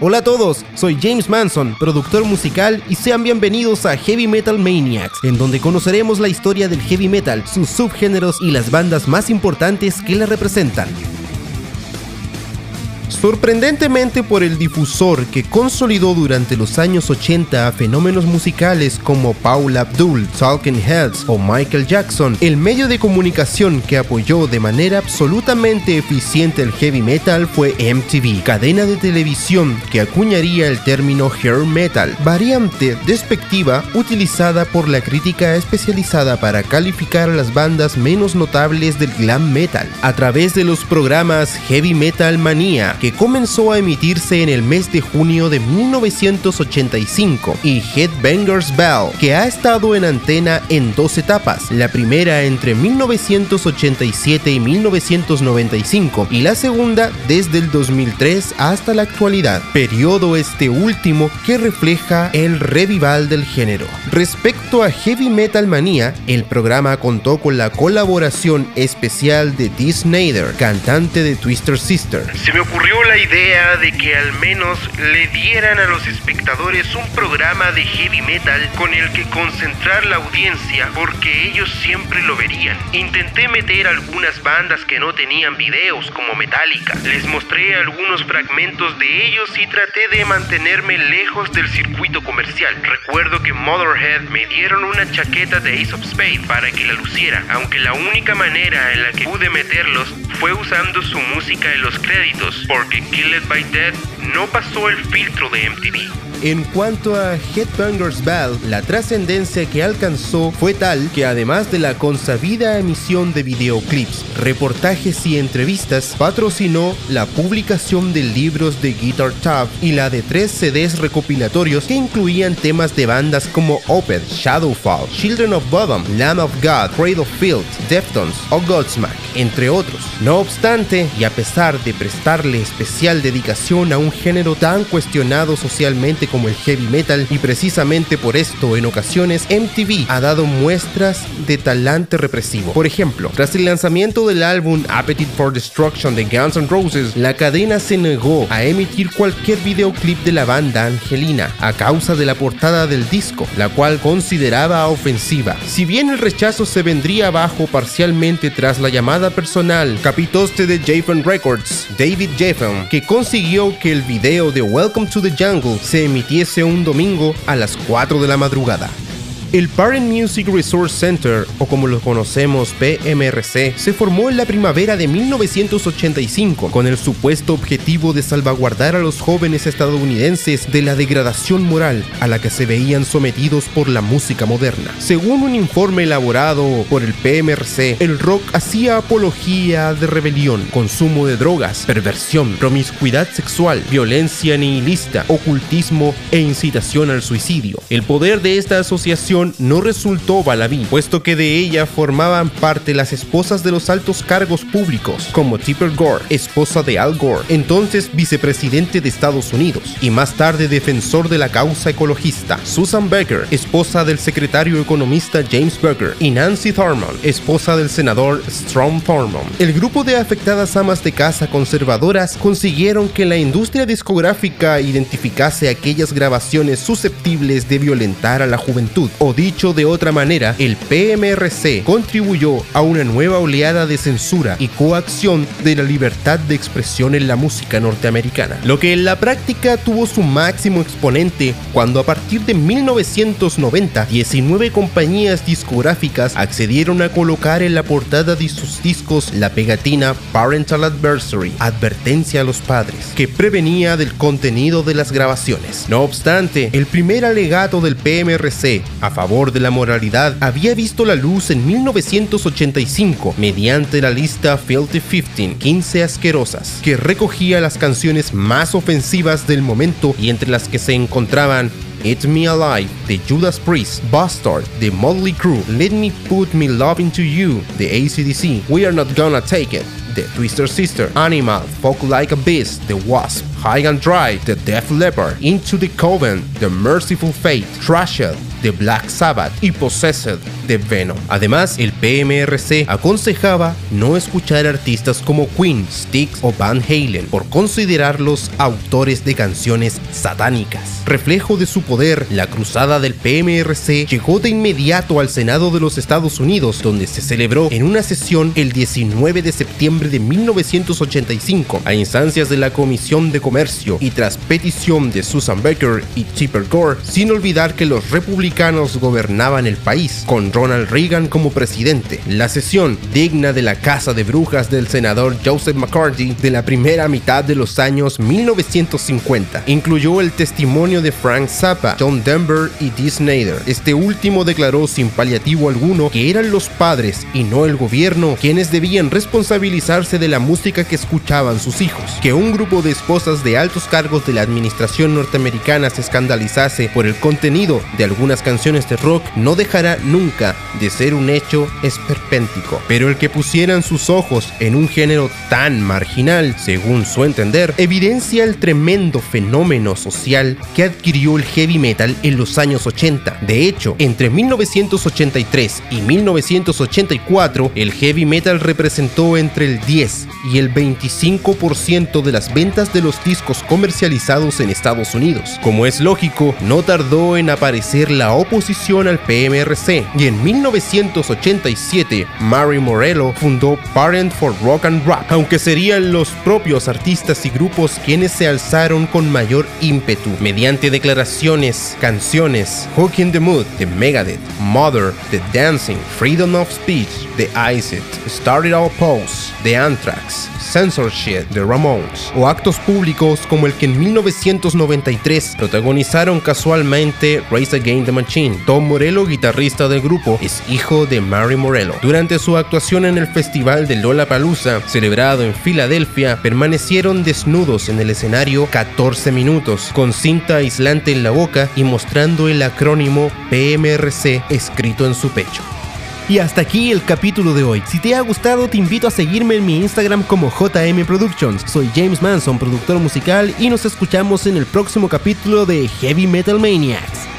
Hola a todos, soy James Manson, productor musical y sean bienvenidos a Heavy Metal Maniacs, en donde conoceremos la historia del heavy metal, sus subgéneros y las bandas más importantes que la representan. Sorprendentemente por el difusor que consolidó durante los años 80 a fenómenos musicales como Paula Abdul, Talking Heads o Michael Jackson, el medio de comunicación que apoyó de manera absolutamente eficiente el heavy metal fue MTV, cadena de televisión que acuñaría el término hair metal, variante despectiva utilizada por la crítica especializada para calificar a las bandas menos notables del glam metal, a través de los programas Heavy Metal Que comenzó a emitirse en el mes de junio de 1985, y Headbangers Bell, que ha estado en antena en dos etapas, la primera entre 1987 y 1995 y la segunda desde el 2003 hasta la actualidad, periodo este último que refleja el revival del género. Respecto a Heavy Metal Manía, el programa contó con la colaboración especial de Dee Snyder, cantante de Twister Sister. Se me la idea de que al menos le dieran a los espectadores un programa de heavy metal con el que concentrar la audiencia porque ellos siempre lo verían. Intenté meter algunas bandas que no tenían videos como Metallica. Les mostré algunos fragmentos de ellos y traté de mantenerme lejos del circuito comercial. Recuerdo que Motherhead me dieron una chaqueta de Ace of Spades para que la luciera, aunque la única manera en la que pude meterlos fue usando su música en los créditos, porque Killed by Death no pasó el filtro de MTV. En cuanto a Headbangers Bell, la trascendencia que alcanzó fue tal que además de la consabida emisión de videoclips, reportajes y entrevistas, patrocinó la publicación de libros de Guitar Tab y la de tres CDs recopilatorios que incluían temas de bandas como Opeth, Shadowfall, Children of Bodom, Lamb of God, Cradle of Field, Deftones o Godsmack, entre otros. No obstante, y a pesar de prestarle especial dedicación a un género tan cuestionado socialmente como el heavy metal y precisamente por esto en ocasiones MTV ha dado muestras de talante represivo. Por ejemplo, tras el lanzamiento del álbum Appetite for Destruction de Guns N' Roses, la cadena se negó a emitir cualquier videoclip de la banda Angelina a causa de la portada del disco, la cual consideraba ofensiva. Si bien el rechazo se vendría abajo parcialmente tras la llamada personal capitoste de Japan Records, David Jeffen, que consiguió que el video de Welcome to the Jungle se emitiese un domingo a las 4 de la madrugada. El Parent Music Resource Center, o como lo conocemos PMRC, se formó en la primavera de 1985 con el supuesto objetivo de salvaguardar a los jóvenes estadounidenses de la degradación moral a la que se veían sometidos por la música moderna. Según un informe elaborado por el PMRC, el rock hacía apología de rebelión, consumo de drogas, perversión, promiscuidad sexual, violencia nihilista, ocultismo e incitación al suicidio. El poder de esta asociación no resultó baladí, puesto que de ella formaban parte las esposas de los altos cargos públicos, como Tipper Gore, esposa de Al Gore, entonces vicepresidente de Estados Unidos, y más tarde defensor de la causa ecologista, Susan Becker, esposa del secretario economista James Becker, y Nancy Thurman, esposa del senador Strom Thurmond. El grupo de afectadas amas de casa conservadoras consiguieron que la industria discográfica identificase aquellas grabaciones susceptibles de violentar a la juventud o dicho de otra manera, el PMRC contribuyó a una nueva oleada de censura y coacción de la libertad de expresión en la música norteamericana, lo que en la práctica tuvo su máximo exponente cuando a partir de 1990 19 compañías discográficas accedieron a colocar en la portada de sus discos la pegatina Parental Adversary, advertencia a los padres, que prevenía del contenido de las grabaciones. No obstante, el primer alegato del PMRC a favor de la moralidad había visto la luz en 1985 mediante la lista Filthy 15, 15 asquerosas, que recogía las canciones más ofensivas del momento y entre las que se encontraban It's Me Alive de Judas Priest, Bastard de Motley Crue, Let Me Put Me Love Into You de ACDC, We Are Not Gonna Take It de Twister Sister, Animal, Folk Like a Beast, The Wasp, High and Dry, The Def Leppard, Into the Coven, The Merciful Fate, Trashed, de Black Sabbath y Possessed de Venom. Además, el PMRC aconsejaba no escuchar artistas como Queen, Styx o Van Halen por considerarlos autores de canciones satánicas. Reflejo de su poder, la cruzada del PMRC llegó de inmediato al Senado de los Estados Unidos, donde se celebró en una sesión el 19 de septiembre de 1985 a instancias de la Comisión de Comercio y tras petición de Susan Baker y Chipper Gore, sin olvidar que los republicanos gobernaban el país, con Ronald Reagan como presidente. La sesión, digna de la casa de brujas del senador Joseph McCarthy de la primera mitad de los años 1950, incluyó el testimonio de Frank Zappa, John Denver y Dee Snyder. Este último declaró sin paliativo alguno que eran los padres y no el gobierno quienes debían responsabilizarse de la música que escuchaban sus hijos. Que un grupo de esposas de altos cargos de la administración norteamericana se escandalizase por el contenido de algunas canciones de rock no dejará nunca de ser un hecho esperpéntico. Pero el que pusieran sus ojos en un género tan marginal, según su entender, evidencia el tremendo fenómeno social que adquirió el heavy metal en los años 80. De hecho, entre 1983 y 1984, el heavy metal representó entre el 10 y el 25% de las ventas de los discos comercializados en Estados Unidos. Como es lógico, no tardó en aparecer la oposición al PMRC y en 1987 Mary Morello fundó Parent for Rock and Rock, aunque serían los propios artistas y grupos quienes se alzaron con mayor ímpetu mediante declaraciones, canciones, Hook the Mood de Megadeth, Mother The Dancing, Freedom of Speech de Ice It, Started All Pose de Anthrax, Censorship de Ramones o actos públicos como el que en 1993 protagonizaron casualmente Race Against the Machine. Tom Morello, guitarrista del grupo, es hijo de Mary Morello. Durante su actuación en el festival de Lollapalooza, celebrado en Filadelfia, permanecieron desnudos en el escenario 14 minutos, con cinta aislante en la boca y mostrando el PMRC escrito en su pecho. Y hasta aquí el capítulo de hoy. Si te ha gustado, te invito a seguirme en mi Instagram como JM Productions. Soy James Manson, productor musical, y nos escuchamos en el próximo capítulo de Heavy Metal Maniacs.